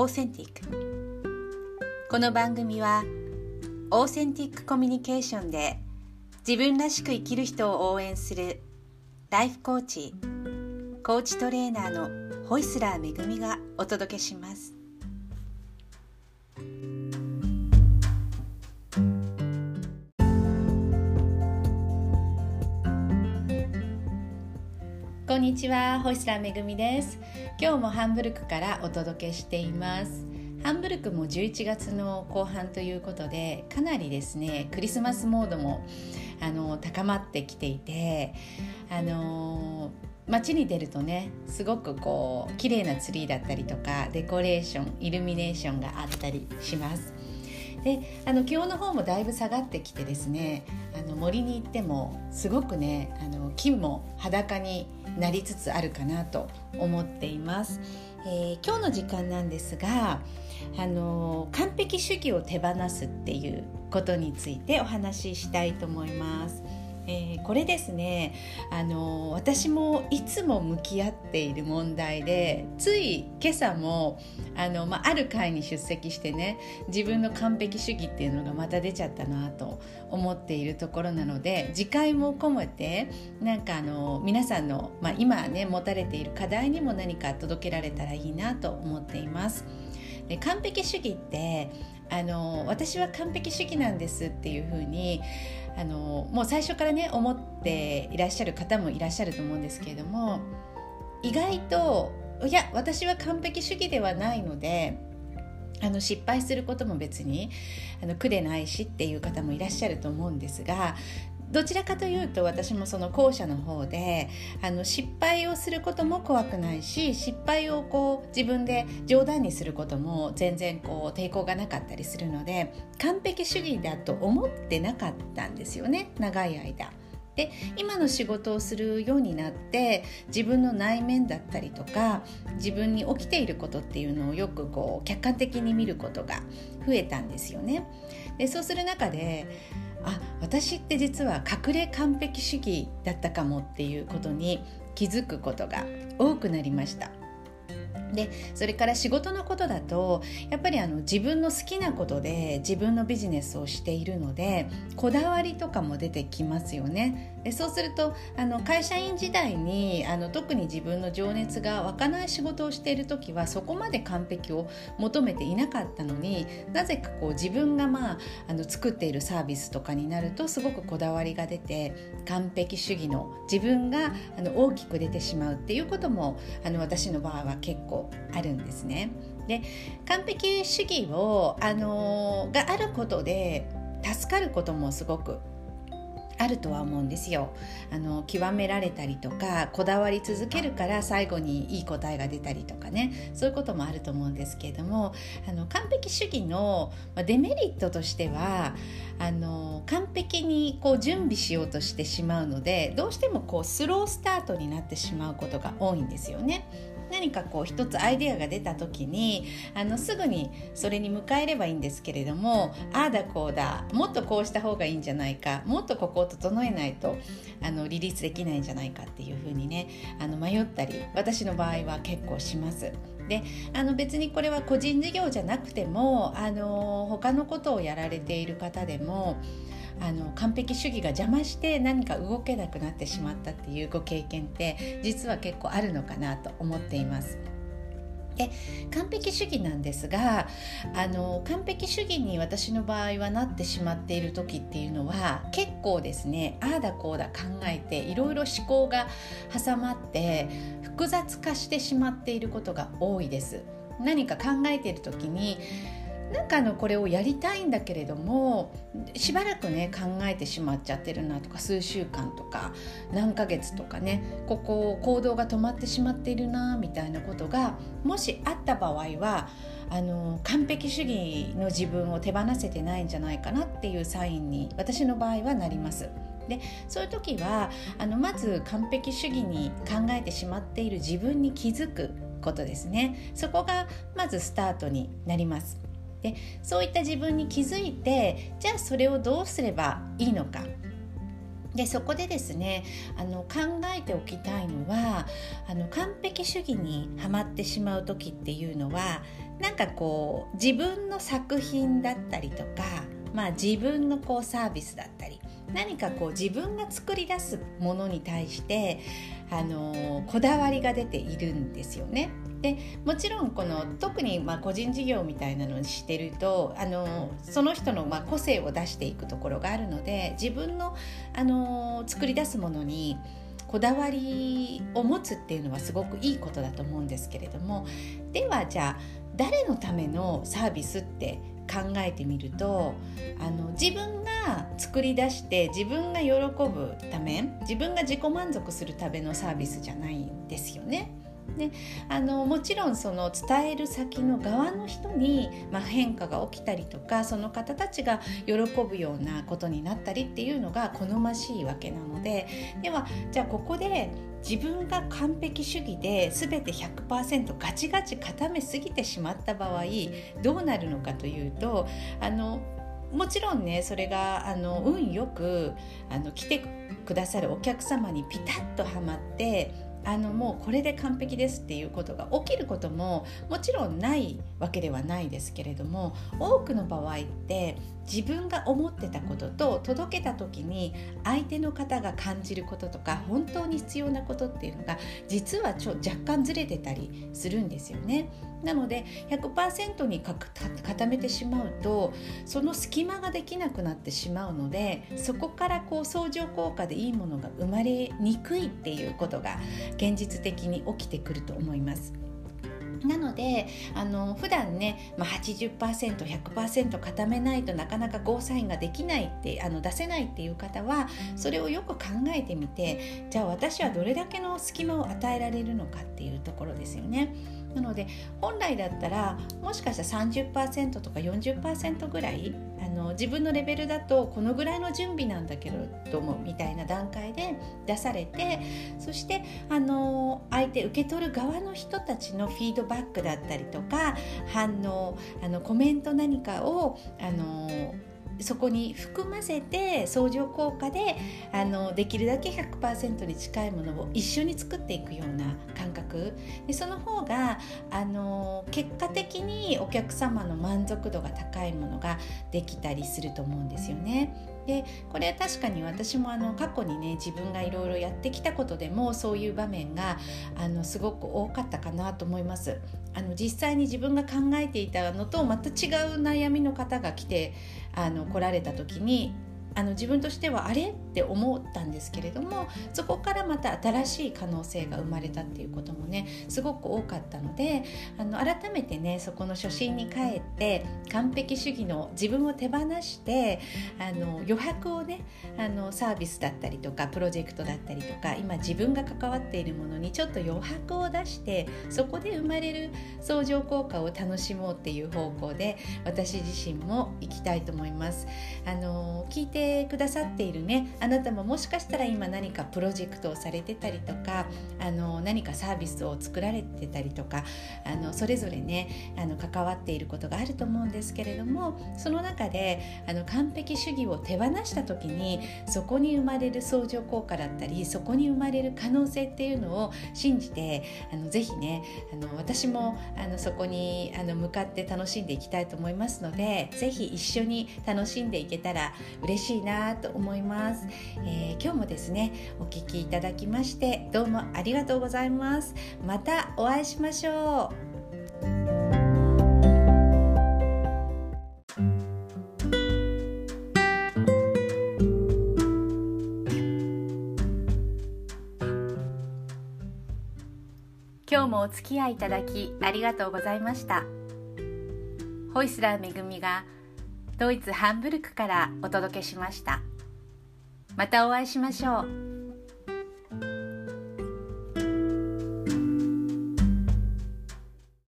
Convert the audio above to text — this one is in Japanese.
オーセンティックこの番組はオーセンティックコミュニケーションで自分らしく生きる人を応援するライフコーチコーチトレーナーのホイスラーめぐみがお届けします。んにちは、ホイスラーめぐみです。今日もハンブルクからお届けしています。ハンブルクも11月の後半ということでかなりですねクリスマスモードもあの高まってきていてあの街に出るとねすごくこう綺麗なツリーだったりとかデコレーションイルミネーションがあったりします。であの気温の方もだいぶ下がってきてですねあの森に行ってもすごくねあの木も裸になりつつあるかなと思っています、えー、今日の時間なんですがあの完璧主義を手放すっていうことについてお話ししたいと思います。えー、これですねあの私もいつも向き合っている問題でつい今朝もあの、まあ、ある会に出席してね自分の完璧主義っていうのがまた出ちゃったなと思っているところなので次回も込めてなんかあの皆さんの、まあ、今ね持たれている課題にも何か届けられたらいいなと思っています。で完璧主義ってあの私は完璧主義なんですっていうふうにあのもう最初からね思っていらっしゃる方もいらっしゃると思うんですけれども意外といや私は完璧主義ではないのであの失敗することも別にあの苦でないしっていう方もいらっしゃると思うんですがどちらかというと私もその後者の方であの失敗をすることも怖くないし失敗をこう自分で冗談にすることも全然こう抵抗がなかったりするので完璧主義だと思ってなかったんですよね長い間。で今の仕事をするようになって自分の内面だったりとか自分に起きていることっていうのをよくこう客観的に見ることが増えたんですよね。でそうする中であ私って実は隠れ完璧主義だったかもっていうことに気づくことが多くなりました。でそれから仕事のことだとやっぱりあの自分の好きなことで自分のビジネスをしているのでこだわりとかも出てきますよね。でそうするとあの会社員時代にあの特に自分の情熱が湧かない仕事をしている時はそこまで完璧を求めていなかったのになぜかこう自分が、まあ、あの作っているサービスとかになるとすごくこだわりが出て完璧主義の自分があの大きく出てしまうっていうこともあの私の場合は結構あるんですね。で完璧主義を、あのがあることで助かることもすごくあるとは思うんですよあの極められたりとかこだわり続けるから最後にいい答えが出たりとかねそういうこともあると思うんですけれどもあの完璧主義のデメリットとしてはあの完璧にこう準備しようとしてしまうのでどうしてもこうスロースタートになってしまうことが多いんですよね。何かこう一つアイデアが出た時にあのすぐにそれに迎えればいいんですけれどもああだこうだもっとこうした方がいいんじゃないかもっとここを整えないとあのリリースできないんじゃないかっていうふうにねあの迷ったり私の場合は結構します。であの別にこれは個人事業じゃなくてもあの他のことをやられている方でもあの完璧主義が邪魔して何か動けなくなってしまったっていうご経験って実は結構あるのかなと思っています。で完璧主義なんですがあの完璧主義に私の場合はなってしまっている時っていうのは結構ですねああだこうだ考えていろいろ思考が挟まって複雑化してしまっていることが多いです。何か考えている時になんかあのこれをやりたいんだけれどもしばらくね考えてしまっちゃってるなとか数週間とか何ヶ月とかねここ行動が止まってしまっているなみたいなことがもしあった場合はあの完璧主義の自分を手放せてないんじゃないかなっていうサインに私の場合はなります。でそういう時はあのまず完璧主義に考えてしまっている自分に気づくことですねそこがまずスタートになりますでそういった自分に気づいてじゃあそれをどうすればいいのかでそこでですねあの考えておきたいのはあの完璧主義にはまってしまう時っていうのはなんかこう自分の作品だったりとか、まあ、自分のこうサービスだったり何かこう自分が作り出すものに対してあのこだわりが出ているんですよね。でもちろんこの特にまあ個人事業みたいなのにしてるとあのその人のまあ個性を出していくところがあるので自分のあの作り出すものにこだわりを持つっていうのはすごくいいことだと思うんですけれどもではじゃあ誰のためのサービスって考えてみるとあの自分が作り出して自分が喜ぶため自分が自己満足するためのサービスじゃないんですよね。であのもちろんその伝える先の側の人に、まあ、変化が起きたりとかその方たちが喜ぶようなことになったりっていうのが好ましいわけなのでではじゃあここで自分が完璧主義で全て100%ガチガチ固めすぎてしまった場合どうなるのかというとあのもちろんねそれがあの運よくあの来てくださるお客様にピタッとはまってあのもうこれで完璧ですっていうことが起きることももちろんないわけではないですけれども多くの場合って自分が思ってたことと届けた時に相手の方が感じることとか本当に必要なことっていうのが実はちょ若干ずれてたりするんですよね。なので100%に固めてしまうとその隙間ができなくなってしまうのでそこからこう相乗効果でいいものが生まれにくいっていうことが現実的に起きてくると思います。なのであの普段ね、まあ、80%100% 固めないとなかなかゴーサインができないってあの出せないっていう方はそれをよく考えてみてじゃあ私はどれだけの隙間を与えられるのかっていうところですよね。なので本来だったらもしかしたら30%とか40%ぐらいあの自分のレベルだとこのぐらいの準備なんだけれどもみたいな段階で出されてそしてあの相手受け取る側の人たちのフィードバックだったりとか反応あのコメント何かをあのそこに含ませて相乗効果であのできるだけ100%に近いものを一緒に作っていくような感覚でその方があの結果的にお客様の満足度が高いものができたりすると思うんですよね。でこれは確かに私もあの過去にね自分がいろいろやってきたことでもそういう場面があのすごく多かったかなと思います。あの実際に自分が考えていたのとまた違う悩みの方が来てあの来られた時にあの自分としてはあれ？って思ったんですけれどもそこからまた新しい可能性が生まれたっていうこともねすごく多かったのであの改めてねそこの初心に帰って完璧主義の自分を手放してあの余白をねあのサービスだったりとかプロジェクトだったりとか今自分が関わっているものにちょっと余白を出してそこで生まれる相乗効果を楽しもうっていう方向で私自身も行きたいと思います。あの聞いてくださっているねあなたももしかしたら今何かプロジェクトをされてたりとかあの何かサービスを作られてたりとかあのそれぞれねあの関わっていることがあると思うんですけれどもその中であの完璧主義を手放した時にそこに生まれる相乗効果だったりそこに生まれる可能性っていうのを信じてあのぜひねあの私もあのそこにあの向かって楽しんでいきたいと思いますのでぜひ一緒に楽しんでいけたら嬉しいなと思います、えー、今日もですねお聞きいただきましてどうもありがとうございます。またお会いしましょう。今日もお付き合いいただきありがとうございました。ホイスラーめぐみがドイツハンブルクからお届けしました。またお会いしましょう。